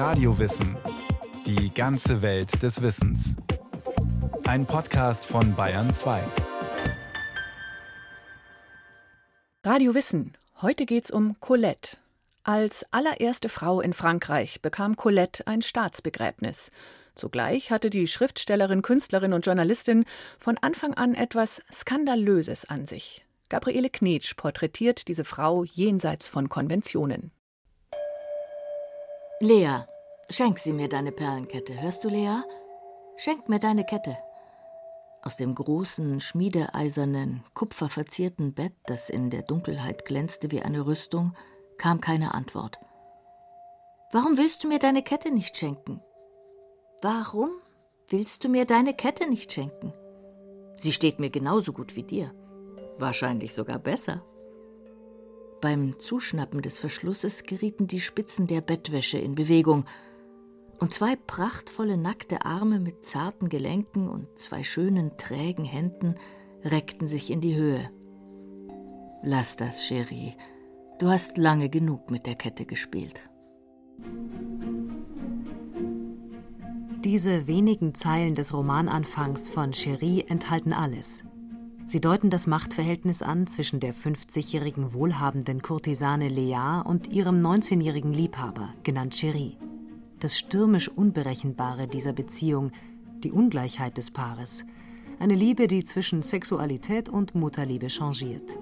Radiowissen. Die ganze Welt des Wissens. Ein Podcast von Bayern 2. Radio Wissen. Heute geht's um Colette. Als allererste Frau in Frankreich bekam Colette ein Staatsbegräbnis. Zugleich hatte die Schriftstellerin, Künstlerin und Journalistin von Anfang an etwas Skandalöses an sich. Gabriele Knetsch porträtiert diese Frau jenseits von Konventionen. Lea, schenk sie mir deine Perlenkette. Hörst du, Lea? Schenk mir deine Kette. Aus dem großen, schmiedeeisernen, kupferverzierten Bett, das in der Dunkelheit glänzte wie eine Rüstung, kam keine Antwort. Warum willst du mir deine Kette nicht schenken? Warum willst du mir deine Kette nicht schenken? Sie steht mir genauso gut wie dir. Wahrscheinlich sogar besser. Beim Zuschnappen des Verschlusses gerieten die Spitzen der Bettwäsche in Bewegung, und zwei prachtvolle nackte Arme mit zarten Gelenken und zwei schönen trägen Händen reckten sich in die Höhe. Lass das, Cherie. Du hast lange genug mit der Kette gespielt. Diese wenigen Zeilen des Romananfangs von Cherie enthalten alles. Sie deuten das Machtverhältnis an zwischen der 50-jährigen wohlhabenden Kurtisane Lea und ihrem 19-jährigen Liebhaber, genannt Cherie. Das stürmisch Unberechenbare dieser Beziehung, die Ungleichheit des Paares, eine Liebe, die zwischen Sexualität und Mutterliebe changiert,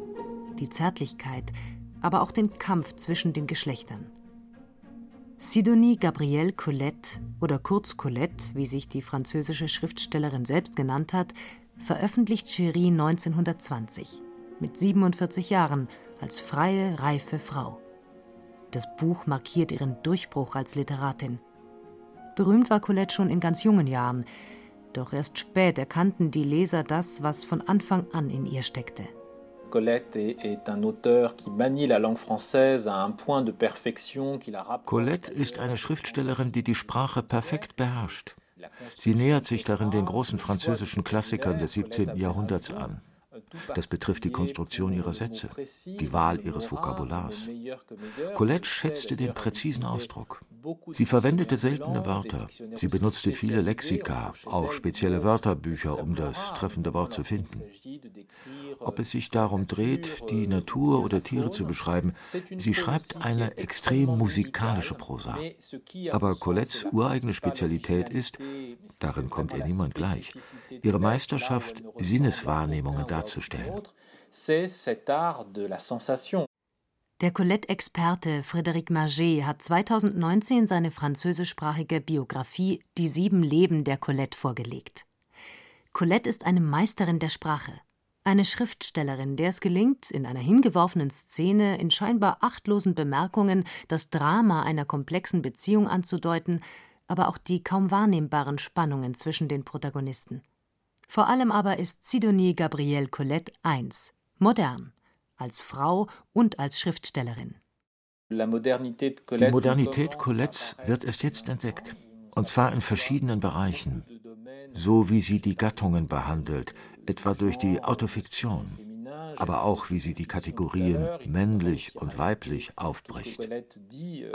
die Zärtlichkeit, aber auch den Kampf zwischen den Geschlechtern. Sidonie Gabrielle Colette oder kurz Colette, wie sich die französische Schriftstellerin selbst genannt hat, veröffentlicht Cherie 1920 mit 47 Jahren als freie, reife Frau. Das Buch markiert ihren Durchbruch als Literatin. Berühmt war Colette schon in ganz jungen Jahren, doch erst spät erkannten die Leser das, was von Anfang an in ihr steckte. Colette ist eine Schriftstellerin, die die Sprache perfekt beherrscht. Sie nähert sich darin den großen französischen Klassikern des 17. Jahrhunderts an. Das betrifft die Konstruktion ihrer Sätze, die Wahl ihres Vokabulars. Colette schätzte den präzisen Ausdruck. Sie verwendete seltene Wörter. Sie benutzte viele Lexika, auch spezielle Wörterbücher, um das treffende Wort zu finden. Ob es sich darum dreht, die Natur oder Tiere zu beschreiben, sie schreibt eine extrem musikalische Prosa. Aber Colettes ureigene Spezialität ist, darin kommt ihr niemand gleich, ihre Meisterschaft, Sinneswahrnehmungen darzustellen. Der Colette-Experte Frédéric Maget hat 2019 seine französischsprachige Biografie Die sieben Leben der Colette vorgelegt. Colette ist eine Meisterin der Sprache, eine Schriftstellerin, der es gelingt, in einer hingeworfenen Szene in scheinbar achtlosen Bemerkungen das Drama einer komplexen Beziehung anzudeuten, aber auch die kaum wahrnehmbaren Spannungen zwischen den Protagonisten. Vor allem aber ist Sidonie Gabrielle Colette eins: modern als Frau und als Schriftstellerin. Die Modernität Colettes wird erst jetzt entdeckt, und zwar in verschiedenen Bereichen, so wie sie die Gattungen behandelt, etwa durch die Autofiktion, aber auch wie sie die Kategorien männlich und weiblich aufbricht.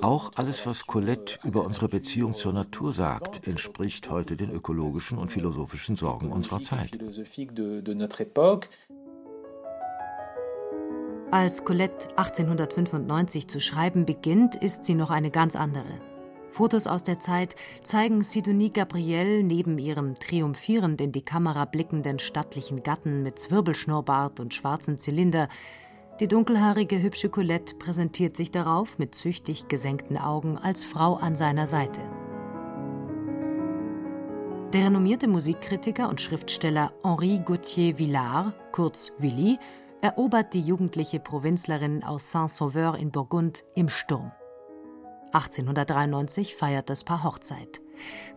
Auch alles, was Colette über unsere Beziehung zur Natur sagt, entspricht heute den ökologischen und philosophischen Sorgen unserer Zeit. Als Colette 1895 zu schreiben beginnt, ist sie noch eine ganz andere. Fotos aus der Zeit zeigen Sidonie Gabrielle neben ihrem triumphierend in die Kamera blickenden stattlichen Gatten mit Zwirbelschnurrbart und schwarzem Zylinder. Die dunkelhaarige, hübsche Colette präsentiert sich darauf mit züchtig gesenkten Augen als Frau an seiner Seite. Der renommierte Musikkritiker und Schriftsteller Henri Gauthier Villard, kurz Willy, erobert die jugendliche Provinzlerin aus Saint-Sauveur in Burgund im Sturm. 1893 feiert das Paar Hochzeit.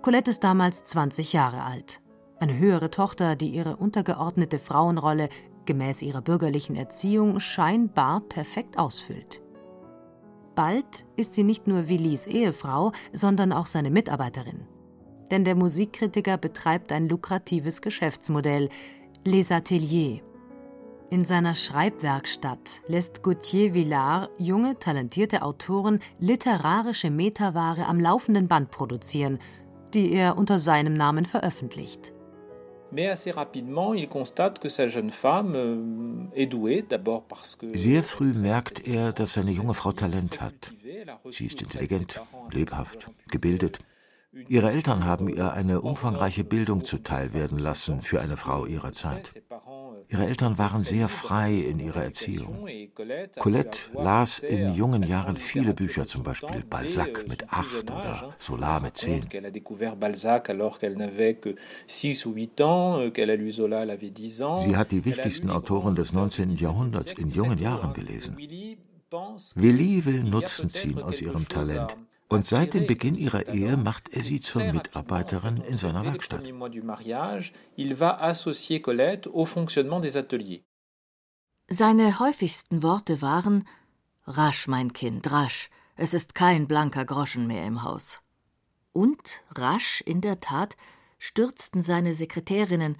Colette ist damals 20 Jahre alt. Eine höhere Tochter, die ihre untergeordnete Frauenrolle gemäß ihrer bürgerlichen Erziehung scheinbar perfekt ausfüllt. Bald ist sie nicht nur Willis Ehefrau, sondern auch seine Mitarbeiterin. Denn der Musikkritiker betreibt ein lukratives Geschäftsmodell, Les Ateliers, In seiner Schreibwerkstatt lässt Gauthier Villard junge, talentierte Autoren literarische Metaware am laufenden Band produzieren, die er unter seinem Namen veröffentlicht. Euh, Sehr früh merkt er, dass seine junge Frau Talent hat. Sie ist intelligent, lebhaft, gebildet. Ihre Eltern haben ihr eine umfangreiche Bildung zuteilwerden lassen für eine Frau ihrer Zeit. Ihre Eltern waren sehr frei in ihrer Erziehung. Colette las in jungen Jahren viele Bücher, zum Beispiel Balzac mit acht oder Solar mit zehn. Sie hat die wichtigsten Autoren des 19. Jahrhunderts in jungen Jahren gelesen. Willi will Nutzen ziehen aus ihrem Talent. Und seit dem Beginn ihrer Ehe macht er sie zur Mitarbeiterin in seiner Werkstatt. Seine häufigsten Worte waren Rasch, mein Kind, rasch, es ist kein blanker Groschen mehr im Haus. Und rasch, in der Tat, stürzten seine Sekretärinnen,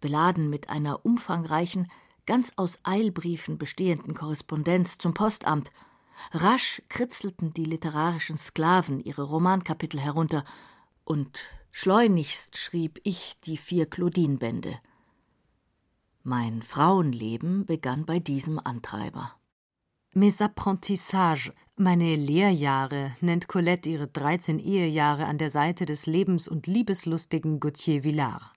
beladen mit einer umfangreichen, ganz aus Eilbriefen bestehenden Korrespondenz zum Postamt Rasch kritzelten die literarischen Sklaven ihre Romankapitel herunter, und schleunigst schrieb ich die vier Claudine-Bände. Mein Frauenleben begann bei diesem Antreiber. Mes apprentissages, meine Lehrjahre, nennt Colette ihre 13 Ehejahre an der Seite des lebens- und liebeslustigen Gauthier Villard.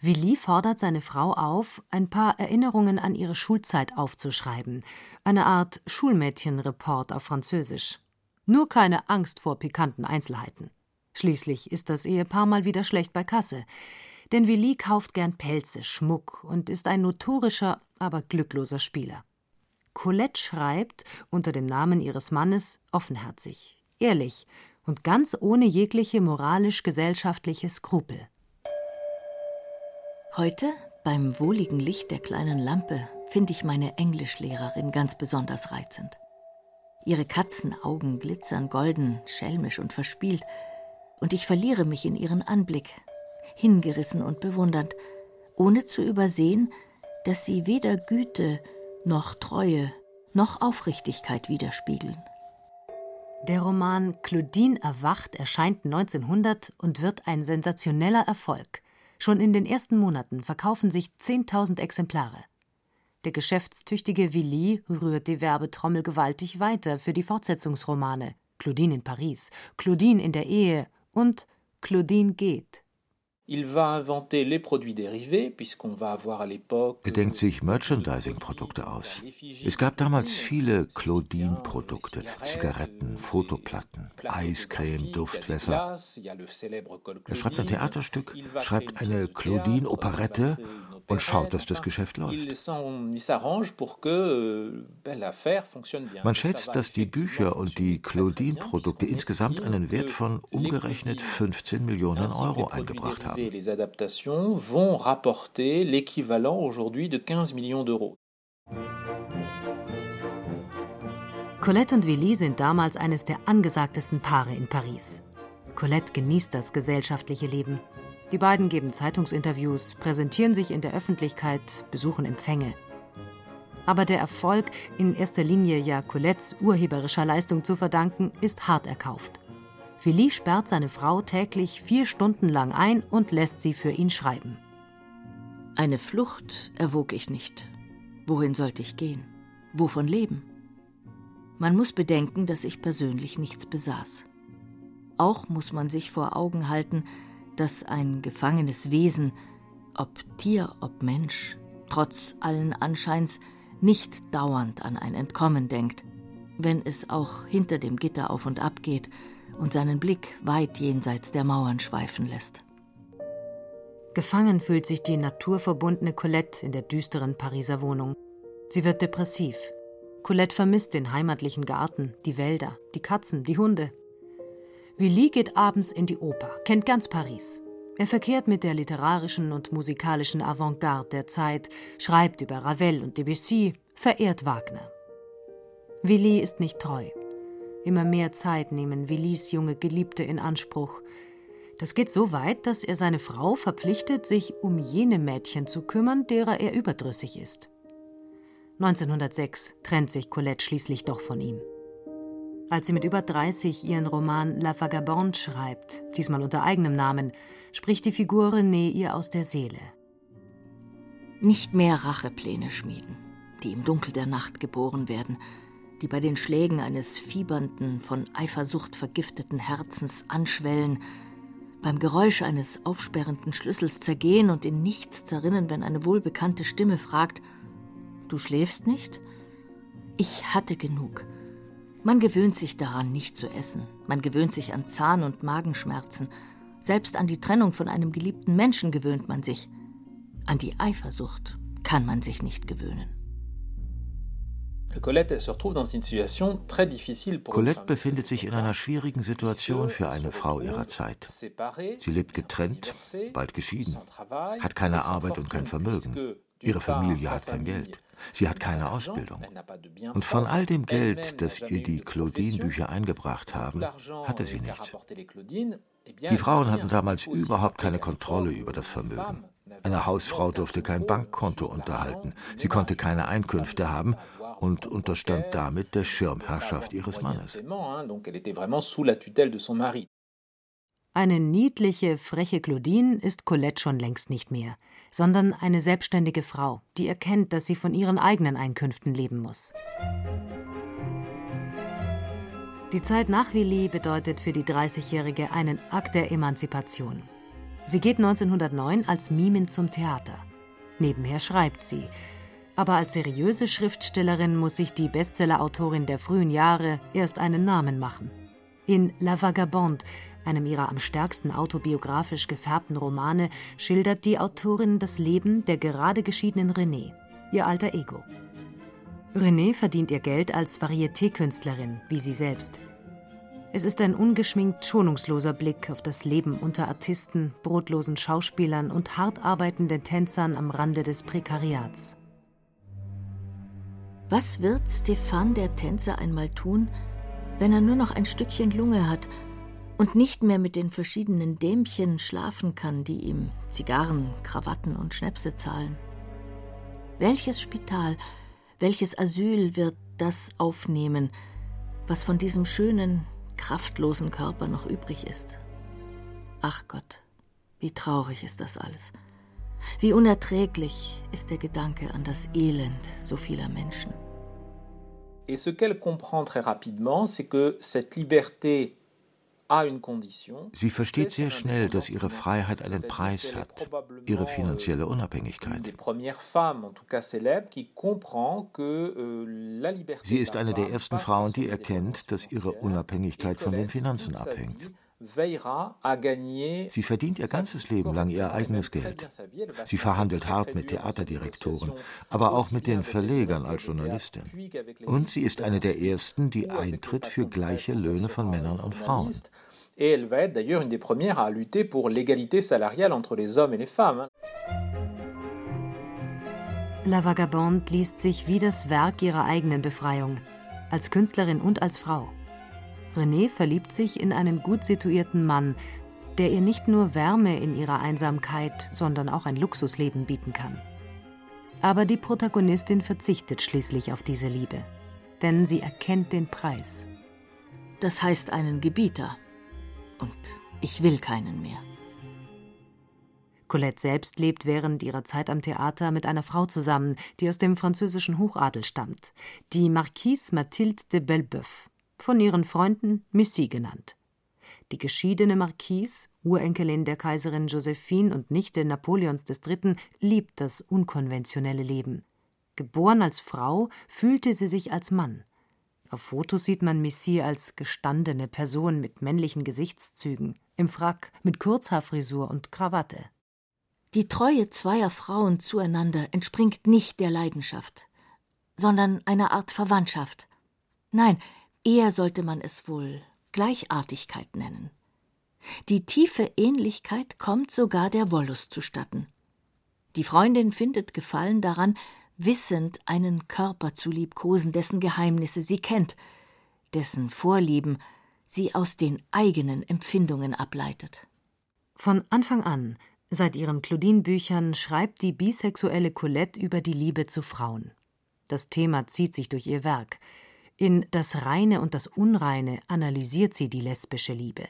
Willi fordert seine Frau auf, ein paar Erinnerungen an ihre Schulzeit aufzuschreiben, eine Art Schulmädchenreport auf Französisch. Nur keine Angst vor pikanten Einzelheiten. Schließlich ist das Ehepaar mal wieder schlecht bei Kasse. Denn Willi kauft gern Pelze, Schmuck und ist ein notorischer, aber glückloser Spieler. Colette schreibt unter dem Namen ihres Mannes offenherzig, ehrlich und ganz ohne jegliche moralisch-gesellschaftliche Skrupel. Heute, beim wohligen Licht der kleinen Lampe, finde ich meine Englischlehrerin ganz besonders reizend. Ihre Katzenaugen glitzern golden, schelmisch und verspielt, und ich verliere mich in ihren Anblick, hingerissen und bewundernd, ohne zu übersehen, dass sie weder Güte noch Treue noch Aufrichtigkeit widerspiegeln. Der Roman Claudine erwacht erscheint 1900 und wird ein sensationeller Erfolg. Schon in den ersten Monaten verkaufen sich 10.000 Exemplare. Der geschäftstüchtige Willy rührt die Werbetrommel gewaltig weiter für die Fortsetzungsromane Claudine in Paris, Claudine in der Ehe und Claudine geht. Er denkt sich Merchandising-Produkte aus. Es gab damals viele Claudine-Produkte, Zigaretten, Fotoplatten, Eiscreme, Duftwässer. Er schreibt ein Theaterstück, schreibt eine Claudine-Operette und schaut, dass das Geschäft läuft. Man schätzt, dass die Bücher und die Claudine-Produkte insgesamt einen Wert von umgerechnet 15 Millionen Euro eingebracht haben. Colette und Willy sind damals eines der angesagtesten Paare in Paris. Colette genießt das gesellschaftliche Leben. Die beiden geben Zeitungsinterviews, präsentieren sich in der Öffentlichkeit, besuchen Empfänge. Aber der Erfolg, in erster Linie ja Colettes urheberischer Leistung zu verdanken, ist hart erkauft. Willi sperrt seine Frau täglich vier Stunden lang ein und lässt sie für ihn schreiben. Eine Flucht erwog ich nicht. Wohin sollte ich gehen? Wovon leben? Man muss bedenken, dass ich persönlich nichts besaß. Auch muss man sich vor Augen halten, dass ein gefangenes Wesen, ob Tier, ob Mensch, trotz allen Anscheins nicht dauernd an ein Entkommen denkt, wenn es auch hinter dem Gitter auf und ab geht und seinen Blick weit jenseits der Mauern schweifen lässt. Gefangen fühlt sich die naturverbundene Colette in der düsteren Pariser Wohnung. Sie wird depressiv. Colette vermisst den heimatlichen Garten, die Wälder, die Katzen, die Hunde. Willy geht abends in die Oper, kennt ganz Paris. Er verkehrt mit der literarischen und musikalischen Avantgarde der Zeit, schreibt über Ravel und Debussy, verehrt Wagner. Willy ist nicht treu. Immer mehr Zeit nehmen Willys junge Geliebte in Anspruch. Das geht so weit, dass er seine Frau verpflichtet, sich um jene Mädchen zu kümmern, derer er überdrüssig ist. 1906 trennt sich Colette schließlich doch von ihm. Als sie mit über 30 ihren Roman La Vagabonde schreibt, diesmal unter eigenem Namen, spricht die Figur René ihr aus der Seele. Nicht mehr Rachepläne schmieden, die im Dunkel der Nacht geboren werden, die bei den Schlägen eines fiebernden, von Eifersucht vergifteten Herzens anschwellen, beim Geräusch eines aufsperrenden Schlüssels zergehen und in nichts zerrinnen, wenn eine wohlbekannte Stimme fragt: Du schläfst nicht? Ich hatte genug. Man gewöhnt sich daran, nicht zu essen. Man gewöhnt sich an Zahn- und Magenschmerzen. Selbst an die Trennung von einem geliebten Menschen gewöhnt man sich. An die Eifersucht kann man sich nicht gewöhnen. Colette befindet sich in einer schwierigen Situation für eine Frau ihrer Zeit. Sie lebt getrennt, bald geschieden, hat keine Arbeit und kein Vermögen. Ihre Familie hat kein Geld. Sie hat keine Ausbildung. Und von all dem Geld, das ihr die Claudine-Bücher eingebracht haben, hatte sie nichts. Die Frauen hatten damals überhaupt keine Kontrolle über das Vermögen. Eine Hausfrau durfte kein Bankkonto unterhalten. Sie konnte keine Einkünfte haben und unterstand damit der Schirmherrschaft ihres Mannes. Eine niedliche, freche Claudine ist Colette schon längst nicht mehr, sondern eine selbstständige Frau, die erkennt, dass sie von ihren eigenen Einkünften leben muss. Die Zeit nach Willi bedeutet für die 30-Jährige einen Akt der Emanzipation. Sie geht 1909 als Mimin zum Theater. Nebenher schreibt sie, aber als seriöse Schriftstellerin muss sich die Bestsellerautorin der frühen Jahre erst einen Namen machen. In La Vagabonde, einem ihrer am stärksten autobiografisch gefärbten Romane, schildert die Autorin das Leben der gerade geschiedenen Renée, ihr alter Ego. Renée verdient ihr Geld als Varieté-Künstlerin, wie sie selbst. Es ist ein ungeschminkt schonungsloser Blick auf das Leben unter Artisten, brotlosen Schauspielern und hart arbeitenden Tänzern am Rande des Prekariats. Was wird Stefan der Tänzer einmal tun, wenn er nur noch ein Stückchen Lunge hat und nicht mehr mit den verschiedenen Dämchen schlafen kann, die ihm Zigarren, Krawatten und Schnäpse zahlen? Welches Spital, welches Asyl wird das aufnehmen, was von diesem schönen, kraftlosen Körper noch übrig ist? Ach Gott, wie traurig ist das alles. Wie unerträglich ist der Gedanke an das Elend so vieler Menschen. Et ce qu'elle comprend très rapidement, c'est que cette liberté Sie versteht sehr schnell, dass ihre Freiheit einen Preis hat, ihre finanzielle Unabhängigkeit. Euh, Sie ist eine der ersten Frauen, die erkennt, dass ihre Unabhängigkeit von den Finanzen abhängt. Sie verdient ihr ganzes Leben lang ihr eigenes Geld. Sie verhandelt hart mit Theaterdirektoren, aber auch mit den Verlegern als Journalistin. Und sie ist eine der ersten, die eintritt für gleiche Löhne von Männern und Frauen. Et elle va être d'ailleurs une des premières à lutter pour l'égalité salariale entre les hommes et les femmes. La Vagabonde liest sich wie das Werk ihrer eigenen Befreiung, als Künstlerin und als Frau. René verliebt sich in einen gut situierten Mann, der ihr nicht nur Wärme in ihrer Einsamkeit, sondern auch ein Luxusleben bieten kann. Aber die Protagonistin verzichtet schließlich auf diese Liebe, denn sie erkennt den Preis. Das heißt einen Gebieter. Und ich will keinen mehr. Colette selbst lebt während ihrer Zeit am Theater mit einer Frau zusammen, die aus dem französischen Hochadel stammt, die Marquise Mathilde de Belbeuf von ihren Freunden Missy genannt. Die geschiedene Marquise, Urenkelin der Kaiserin Josephine und Nichte Napoleons III., liebt das unkonventionelle Leben. Geboren als Frau, fühlte sie sich als Mann. Auf Fotos sieht man Missy als gestandene Person mit männlichen Gesichtszügen, im Frack, mit Kurzhaarfrisur und Krawatte. Die Treue zweier Frauen zueinander entspringt nicht der Leidenschaft, sondern einer Art Verwandtschaft. Nein, Eher sollte man es wohl Gleichartigkeit nennen. Die tiefe Ähnlichkeit kommt sogar der Wollust zustatten. Die Freundin findet Gefallen daran, wissend einen Körper zu liebkosen, dessen Geheimnisse sie kennt, dessen Vorlieben sie aus den eigenen Empfindungen ableitet. Von Anfang an, seit ihren Claudine-Büchern, schreibt die bisexuelle Colette über die Liebe zu Frauen. Das Thema zieht sich durch ihr Werk. In Das Reine und das Unreine analysiert sie die lesbische Liebe,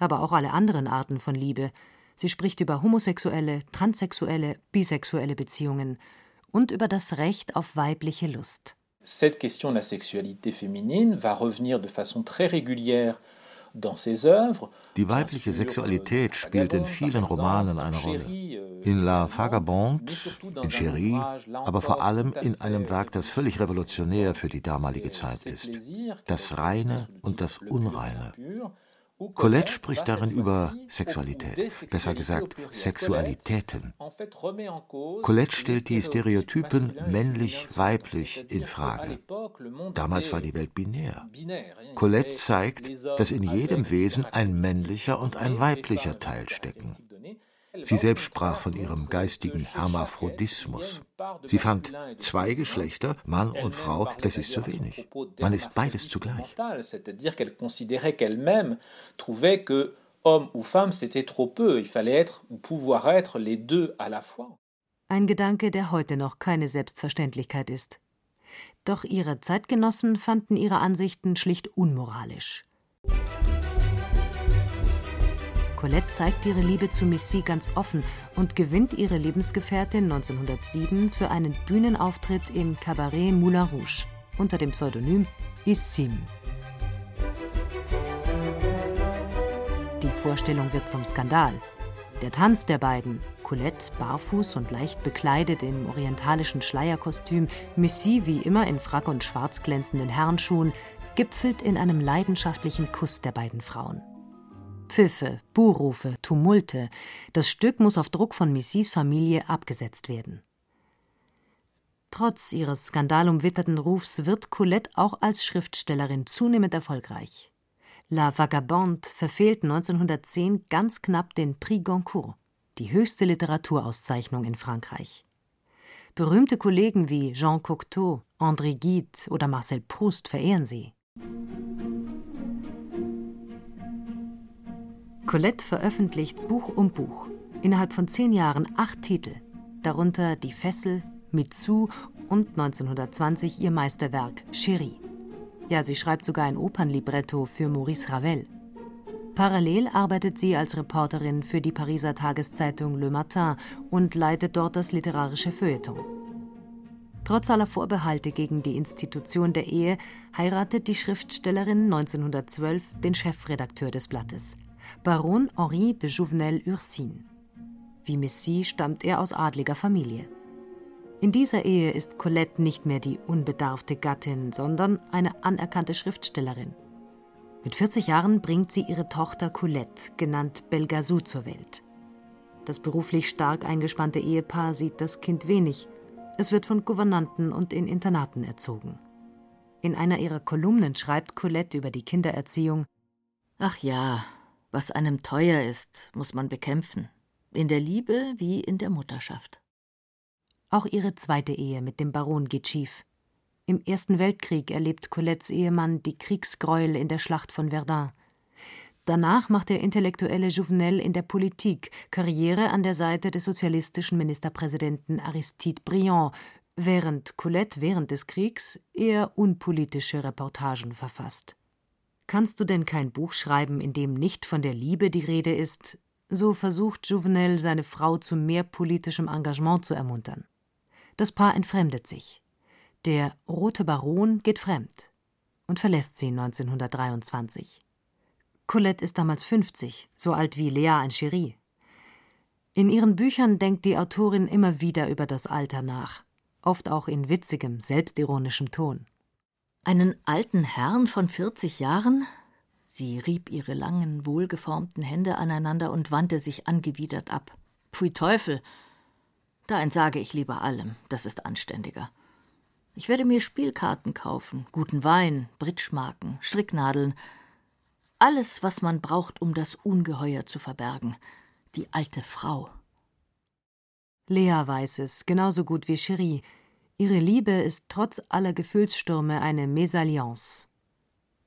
aber auch alle anderen Arten von Liebe. Sie spricht über homosexuelle, transsexuelle, bisexuelle Beziehungen und über das Recht auf weibliche Lust. Cette question de la sexualité féminine va revenir de façon très régulière die weibliche Sexualität spielt in vielen Romanen eine Rolle. In La Vagabonde, in Chérie, aber vor allem in einem Werk, das völlig revolutionär für die damalige Zeit ist. Das Reine und das Unreine. Colette spricht darin über Sexualität, besser gesagt Sexualitäten. Colette stellt die Stereotypen männlich-weiblich in Frage. Damals war die Welt binär. Colette zeigt, dass in jedem Wesen ein männlicher und ein weiblicher Teil stecken. Sie selbst sprach von ihrem geistigen Hermaphrodismus. Sie fand zwei Geschlechter, Mann und Frau, das ist zu wenig. Man ist beides zugleich. homme ou femme, c'était trop peu. Il fallait être ou pouvoir être les deux à la fois. Ein Gedanke, der heute noch keine Selbstverständlichkeit ist. Doch ihre Zeitgenossen fanden ihre Ansichten schlicht unmoralisch. Colette zeigt ihre Liebe zu Missy ganz offen und gewinnt ihre Lebensgefährtin 1907 für einen Bühnenauftritt im Cabaret Moulin Rouge unter dem Pseudonym Issim. Die Vorstellung wird zum Skandal. Der Tanz der beiden, Colette barfuß und leicht bekleidet im orientalischen Schleierkostüm, Missy wie immer in Frack und schwarz glänzenden Herrenschuhen, gipfelt in einem leidenschaftlichen Kuss der beiden Frauen. Pfiffe, Buhrufe, Tumulte. Das Stück muss auf Druck von Missys Familie abgesetzt werden. Trotz ihres skandalumwitterten Rufs wird Colette auch als Schriftstellerin zunehmend erfolgreich. La Vagabonde verfehlt 1910 ganz knapp den Prix Goncourt, die höchste Literaturauszeichnung in Frankreich. Berühmte Kollegen wie Jean Cocteau, André Gide oder Marcel Proust verehren sie. Colette veröffentlicht Buch um Buch. Innerhalb von zehn Jahren acht Titel, darunter Die Fessel, Mitsu und 1920 ihr Meisterwerk Chérie. Ja, sie schreibt sogar ein Opernlibretto für Maurice Ravel. Parallel arbeitet sie als Reporterin für die Pariser Tageszeitung Le Matin und leitet dort das literarische Feuilleton. Trotz aller Vorbehalte gegen die Institution der Ehe heiratet die Schriftstellerin 1912 den Chefredakteur des Blattes, Baron Henri de Jouvenel-Ursine. Wie Messy stammt er aus adliger Familie. In dieser Ehe ist Colette nicht mehr die unbedarfte Gattin, sondern eine anerkannte Schriftstellerin. Mit 40 Jahren bringt sie ihre Tochter Colette, genannt Belgazou, zur Welt. Das beruflich stark eingespannte Ehepaar sieht das Kind wenig. Es wird von Gouvernanten und in Internaten erzogen. In einer ihrer Kolumnen schreibt Colette über die Kindererziehung: Ach ja, was einem teuer ist, muss man bekämpfen, in der Liebe wie in der Mutterschaft. Auch ihre zweite Ehe mit dem Baron geht schief. Im Ersten Weltkrieg erlebt Colettes Ehemann die Kriegsgräuel in der Schlacht von Verdun. Danach macht der intellektuelle Jouvenel in der Politik Karriere an der Seite des sozialistischen Ministerpräsidenten Aristide Briand, während Colette während des Kriegs eher unpolitische Reportagen verfasst. Kannst du denn kein Buch schreiben, in dem nicht von der Liebe die Rede ist? So versucht Jouvenel, seine Frau zu mehr politischem Engagement zu ermuntern. Das Paar entfremdet sich. Der Rote Baron geht fremd und verlässt sie 1923. Colette ist damals 50, so alt wie Lea in Cherie. In ihren Büchern denkt die Autorin immer wieder über das Alter nach, oft auch in witzigem, selbstironischem Ton. Einen alten Herrn von 40 Jahren? Sie rieb ihre langen, wohlgeformten Hände aneinander und wandte sich angewidert ab. Pfui Teufel! Da entsage ich lieber allem, das ist anständiger. Ich werde mir Spielkarten kaufen, guten Wein, Britschmarken, Stricknadeln, alles, was man braucht, um das Ungeheuer zu verbergen. Die alte Frau. Lea weiß es, genauso gut wie Cherie, Ihre Liebe ist trotz aller Gefühlsstürme eine Mesalliance.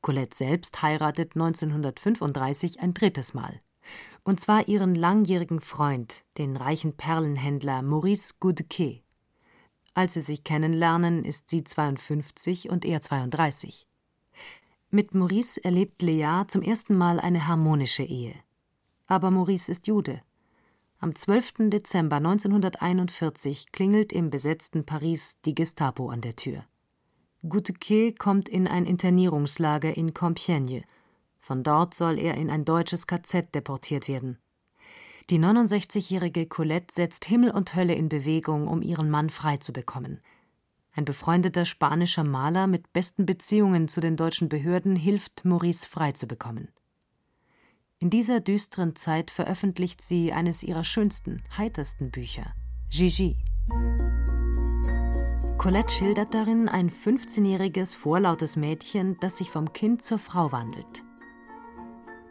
Colette selbst heiratet 1935 ein drittes Mal. Und zwar ihren langjährigen Freund, den reichen Perlenhändler Maurice Goudquet. Als sie sich kennenlernen, ist sie 52 und er 32. Mit Maurice erlebt Lea zum ersten Mal eine harmonische Ehe. Aber Maurice ist Jude. Am 12. Dezember 1941 klingelt im besetzten Paris die Gestapo an der Tür. Goutequet kommt in ein Internierungslager in Compiègne. Von dort soll er in ein deutsches KZ deportiert werden. Die 69-jährige Colette setzt Himmel und Hölle in Bewegung, um ihren Mann freizubekommen. Ein befreundeter spanischer Maler mit besten Beziehungen zu den deutschen Behörden hilft, Maurice freizubekommen. In dieser düsteren Zeit veröffentlicht sie eines ihrer schönsten, heitersten Bücher, Gigi. Colette schildert darin ein 15-jähriges, vorlautes Mädchen, das sich vom Kind zur Frau wandelt.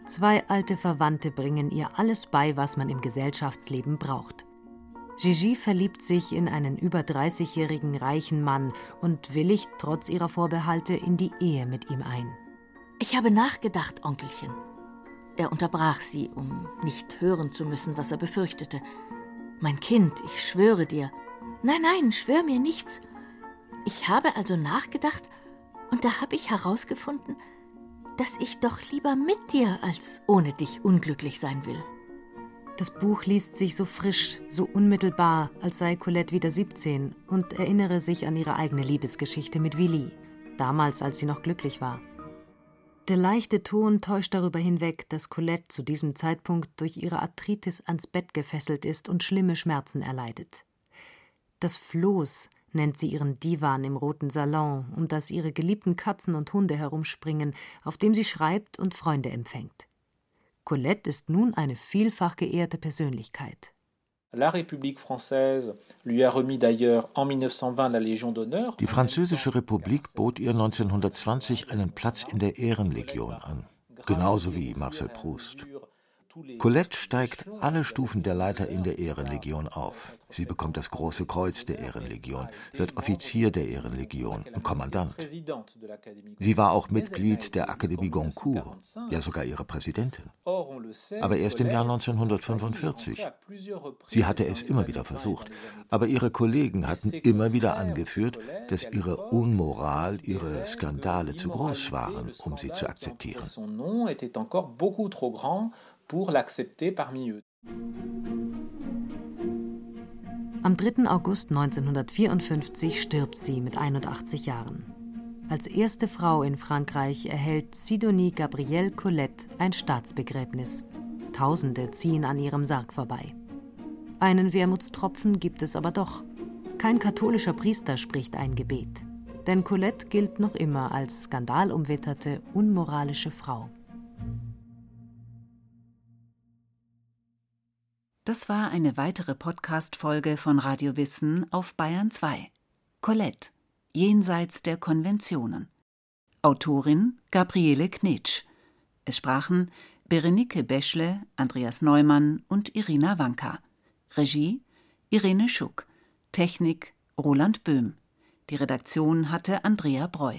Zwei alte Verwandte bringen ihr alles bei, was man im Gesellschaftsleben braucht. Gigi verliebt sich in einen über 30-jährigen reichen Mann und willigt trotz ihrer Vorbehalte in die Ehe mit ihm ein. Ich habe nachgedacht, Onkelchen. Er unterbrach sie, um nicht hören zu müssen, was er befürchtete. Mein Kind, ich schwöre dir. Nein, nein, schwör mir nichts. Ich habe also nachgedacht und da habe ich herausgefunden, dass ich doch lieber mit dir als ohne dich unglücklich sein will. Das Buch liest sich so frisch, so unmittelbar, als sei Colette wieder 17 und erinnere sich an ihre eigene Liebesgeschichte mit Willi, damals als sie noch glücklich war. Der leichte Ton täuscht darüber hinweg, dass Colette zu diesem Zeitpunkt durch ihre Arthritis ans Bett gefesselt ist und schlimme Schmerzen erleidet. Das Floß, nennt sie ihren Divan im roten Salon, um das ihre geliebten Katzen und Hunde herumspringen, auf dem sie schreibt und Freunde empfängt. Colette ist nun eine vielfach geehrte Persönlichkeit. Die Französische Republik bot ihr 1920 einen Platz in der Ehrenlegion an, genauso wie Marcel Proust. Colette steigt alle Stufen der Leiter in der Ehrenlegion auf. Sie bekommt das Große Kreuz der Ehrenlegion, wird Offizier der Ehrenlegion und Kommandant. Sie war auch Mitglied der Akademie Goncourt, ja sogar ihre Präsidentin. Aber erst im Jahr 1945. Sie hatte es immer wieder versucht, aber ihre Kollegen hatten immer wieder angeführt, dass ihre Unmoral, ihre Skandale zu groß waren, um sie zu akzeptieren pour l'accepter parmi eux. Am 3. August 1954 stirbt sie mit 81 Jahren. Als erste Frau in Frankreich erhält Sidonie Gabrielle Colette ein Staatsbegräbnis. Tausende ziehen an ihrem Sarg vorbei. Einen Wermutstropfen gibt es aber doch. Kein katholischer Priester spricht ein Gebet. Denn Colette gilt noch immer als skandalumwitterte, unmoralische Frau. Das war eine weitere Podcast-Folge von Radio Wissen auf Bayern 2. Colette, jenseits der Konventionen. Autorin Gabriele Knitsch. Es sprachen Berenike Beschle, Andreas Neumann und Irina Wanka. Regie Irene Schuck. Technik Roland Böhm. Die Redaktion hatte Andrea Breu.